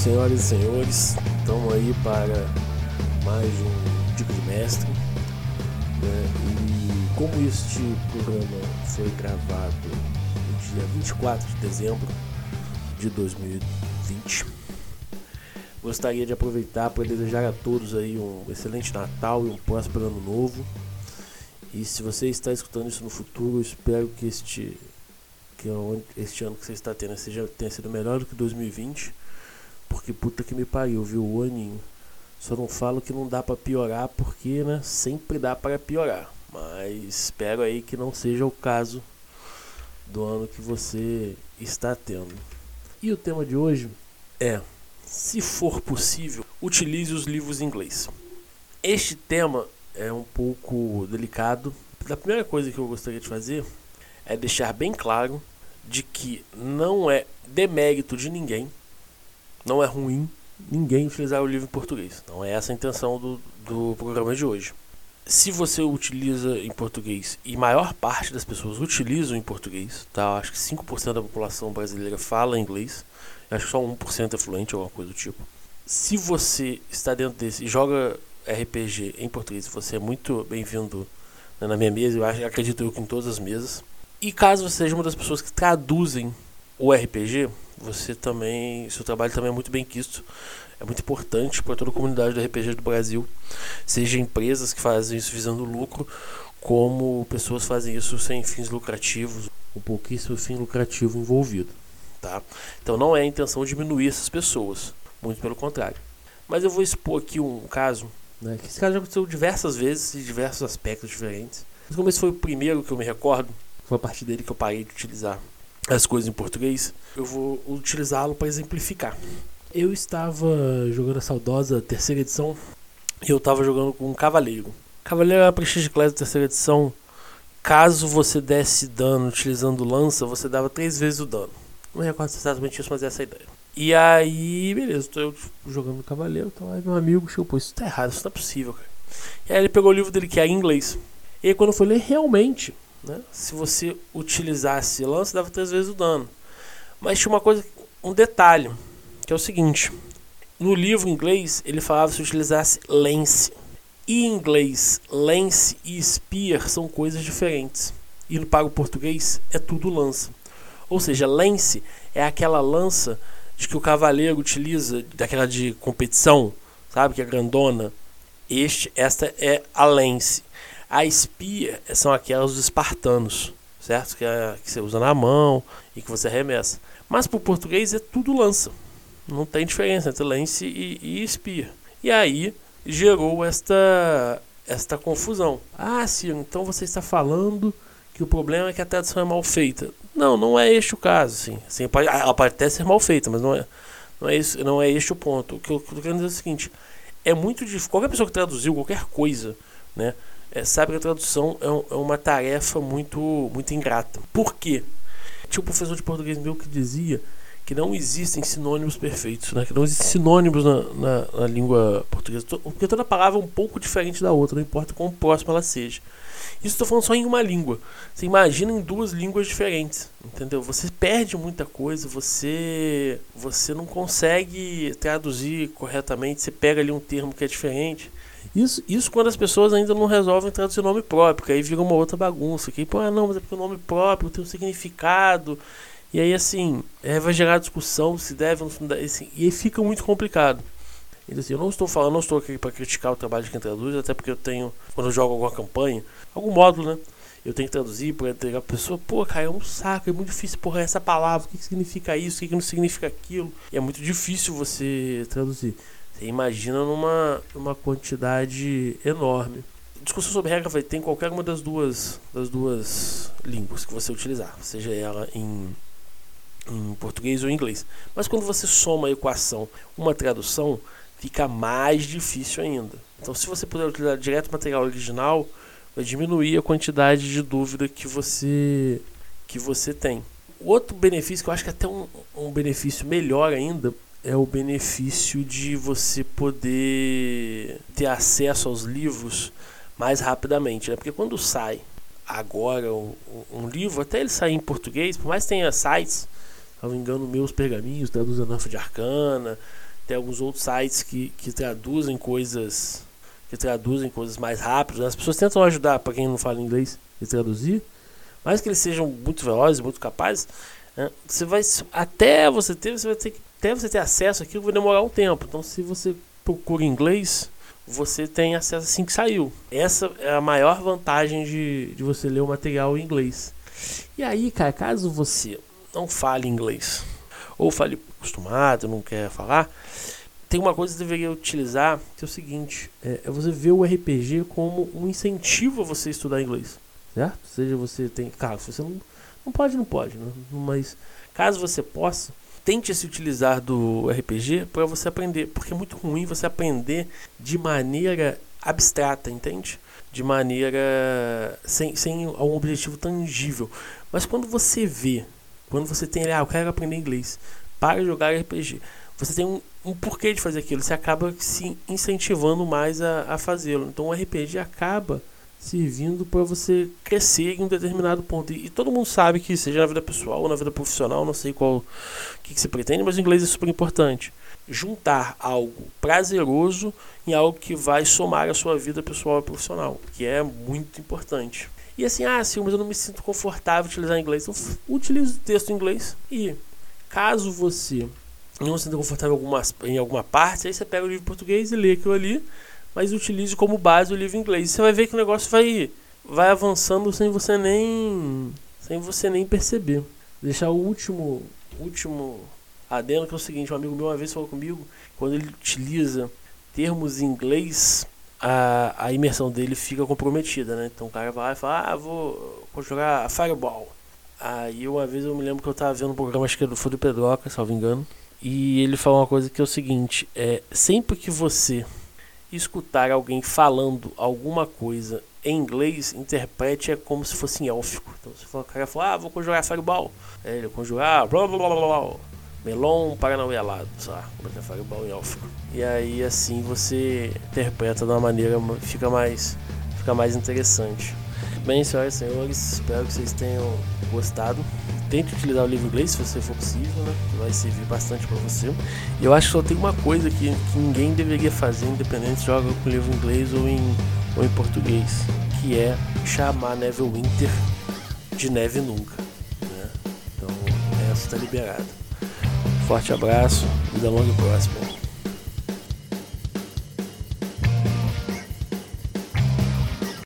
senhoras e senhores, estamos aí para mais um Dica de Mestre. Né? E como este programa foi gravado no dia 24 de dezembro de 2020, gostaria de aproveitar para desejar a todos aí um excelente Natal e um próspero ano novo. E se você está escutando isso no futuro, espero que este que este ano que você está tendo seja, tenha sido melhor do que 2020. Porque puta que me pariu, viu? O aninho. Só não falo que não dá para piorar, porque né, sempre dá para piorar. Mas espero aí que não seja o caso do ano que você está tendo. E o tema de hoje é: se for possível, utilize os livros em inglês. Este tema é um pouco delicado. A primeira coisa que eu gostaria de fazer é deixar bem claro de que não é demérito de ninguém, não é ruim ninguém utilizar o livro em português. Não é essa a intenção do, do programa de hoje. Se você utiliza em português, e maior parte das pessoas utilizam em português, tá? Acho que 5% da população brasileira fala inglês, acho que só 1% é fluente alguma coisa do tipo. Se você está dentro desse e joga RPG em português, você é muito bem-vindo né, na minha mesa, eu acho, acredito eu que em todas as mesas. E caso você seja uma das pessoas que traduzem o RPG, você também, seu trabalho também é muito bem quisto. É muito importante para toda a comunidade do RPG do Brasil, seja empresas que fazem isso visando lucro, como pessoas fazem isso sem fins lucrativos, um pouquíssimo fim lucrativo envolvido, tá? Então não é a intenção diminuir essas pessoas, muito pelo contrário. Mas eu vou expor aqui um caso, né, que esse caso já aconteceu diversas vezes em diversos aspectos diferentes. Mas como esse foi o primeiro que eu me recordo, foi a partir dele que eu parei de utilizar as coisas em português, eu vou utilizá-lo para exemplificar. Eu estava jogando a saudosa terceira edição e eu estava jogando com um cavaleiro. Cavaleiro é a Prestige Class da terceira edição. Caso você desse dano utilizando lança, você dava três vezes o dano. Não recordo exatamente isso, mas é essa a ideia. E aí, beleza, estou jogando cavaleiro, então aí meu amigo chegou, pô, isso tá errado, isso não é possível, cara. E aí ele pegou o livro dele que é em inglês. E aí quando eu fui ler, realmente, né? Se você utilizasse lance, dava três vezes o dano. Mas tinha uma coisa, um detalhe, que é o seguinte: no livro inglês ele falava se utilizasse lance. E em inglês, lance e spear são coisas diferentes. E no pago português é tudo lança. Ou seja, lance é aquela lança de que o cavaleiro utiliza, daquela de competição, sabe, que é grandona. Este, esta é a lance. A espia são aquelas dos espartanos, certo? Que, é, que você usa na mão e que você arremessa. Mas para o português é tudo lança. Não tem diferença entre lance e, e espia. E aí gerou esta, esta confusão. Ah, Ciro, então você está falando que o problema é que a tradução é mal feita. Não, não é este o caso. Sim. Assim, pode, ela pode até ser mal feita, mas não é, não é, isso, não é este o ponto. O que eu estou querendo dizer é o seguinte: é muito difícil. Qualquer pessoa que traduziu qualquer coisa, né? É, sabe que a tradução é, um, é, uma tarefa muito, muito ingrata. Por quê? Tinha um professor de português meu que dizia que não existem sinônimos perfeitos, né? que não existem sinônimos na, na, na língua portuguesa, porque toda palavra é um pouco diferente da outra, não importa quão próxima ela seja. Isso estou falando só em uma língua. Você imagina em duas línguas diferentes, entendeu? Você perde muita coisa, você você não consegue traduzir corretamente, você pega ali um termo que é diferente. Isso, isso quando as pessoas ainda não resolvem traduzir o nome próprio, que aí vira uma outra bagunça. Que, pô, ah, não, mas é porque o nome próprio tem um significado. E aí, assim, é, vai gerar discussão se deve ou não. Assim, e aí fica muito complicado. Então, assim, eu não estou falando, não estou aqui para criticar o trabalho de quem traduz, até porque eu tenho, quando eu jogo alguma campanha, algum módulo, né? Eu tenho que traduzir para entregar a pessoa, pô, cara, é um saco, é muito difícil, porra, essa palavra, o que, que significa isso, o que, que não significa aquilo. E é muito difícil você traduzir. Imagina numa, numa quantidade enorme. Discussão sobre regra vai ter em qualquer uma das duas, das duas línguas que você utilizar, seja ela em, em português ou em inglês. Mas quando você soma a equação, uma tradução, fica mais difícil ainda. Então, se você puder utilizar direto o material original, vai diminuir a quantidade de dúvida que você que você tem. O outro benefício que eu acho que é até um, um benefício melhor ainda é o benefício de você poder ter acesso aos livros mais rapidamente, né? Porque quando sai agora um, livro, até ele sair em português, por mais que tenha sites, não me engano, meus pergaminhos traduz a Nafa de Arcana, tem alguns outros sites que, que traduzem coisas que traduzem coisas mais rápido. As pessoas tentam ajudar para quem não fala inglês e traduzir, mas que eles sejam muito velozes, muito capazes. Né? Você vai até você ter, você vai ter até você ter acesso aqui vai demorar um tempo. Então, se você procura inglês, você tem acesso assim que saiu. Essa é a maior vantagem de, de você ler o material em inglês. E aí, cara, caso você não fale inglês ou fale acostumado, não quer falar, tem uma coisa que deveria utilizar, que é o seguinte, é, é você ver o RPG como um incentivo a você estudar inglês, certo? Seja você tem, claro, se você não, não pode, não pode, né? mas caso você possa, tente se utilizar do RPG para você aprender, porque é muito ruim você aprender de maneira abstrata, entende? De maneira sem, sem um objetivo tangível. Mas quando você vê, quando você tem, ah, eu quero aprender inglês, para jogar RPG você tem um, um porquê de fazer aquilo, você acaba se incentivando mais a, a fazê-lo. Então o RPG acaba servindo para você crescer em um determinado ponto. E, e, todo mundo sabe que, seja na vida pessoal ou na vida profissional, não sei qual que, que você pretende, mas o inglês é super importante. Juntar algo prazeroso em algo que vai somar a sua vida pessoal e profissional, que é muito importante. E assim, ah, sim, mas eu não me sinto confortável utilizar inglês. Então, utilize o texto em inglês. E caso você não se sente confortável em alguma, em alguma parte, aí você pega o livro português e lê aquilo ali, mas utilize como base o livro inglês. Você vai ver que o negócio vai, vai avançando sem você nem sem você nem perceber. Deixar o último último adendo que é o seguinte, um amigo meu uma vez falou comigo, quando ele utiliza termos em inglês, a, a imersão dele fica comprometida, né? Então o cara vai e fala, ah, vou, vou jogar Fireball. Aí uma vez eu me lembro que eu tava vendo um programa, acho que era do Pedroca, salvo engano. E ele falou uma coisa que é o seguinte: é, sempre que você escutar alguém falando alguma coisa em inglês, interprete é como se fosse em élfico. Então, se for, o cara falar, ah, vou conjurar Fireball. É, ele conjurar, blá blá blá blá blá. Melon, Paranauê alado, sei lá, como é é Fireball em élfico. E aí, assim, você interpreta de uma maneira, fica mais, fica mais interessante. Bem, senhoras e senhores, espero que vocês tenham gostado tente utilizar o livro inglês se você for possível, né? Vai servir bastante para você. E eu acho que só tem uma coisa que, que ninguém deveria fazer, independente se joga com livro inglês ou em, ou em português, que é chamar Neverwinter de Neve Nunca. Né? Então, essa está liberada. Forte abraço, vida longa e próxima.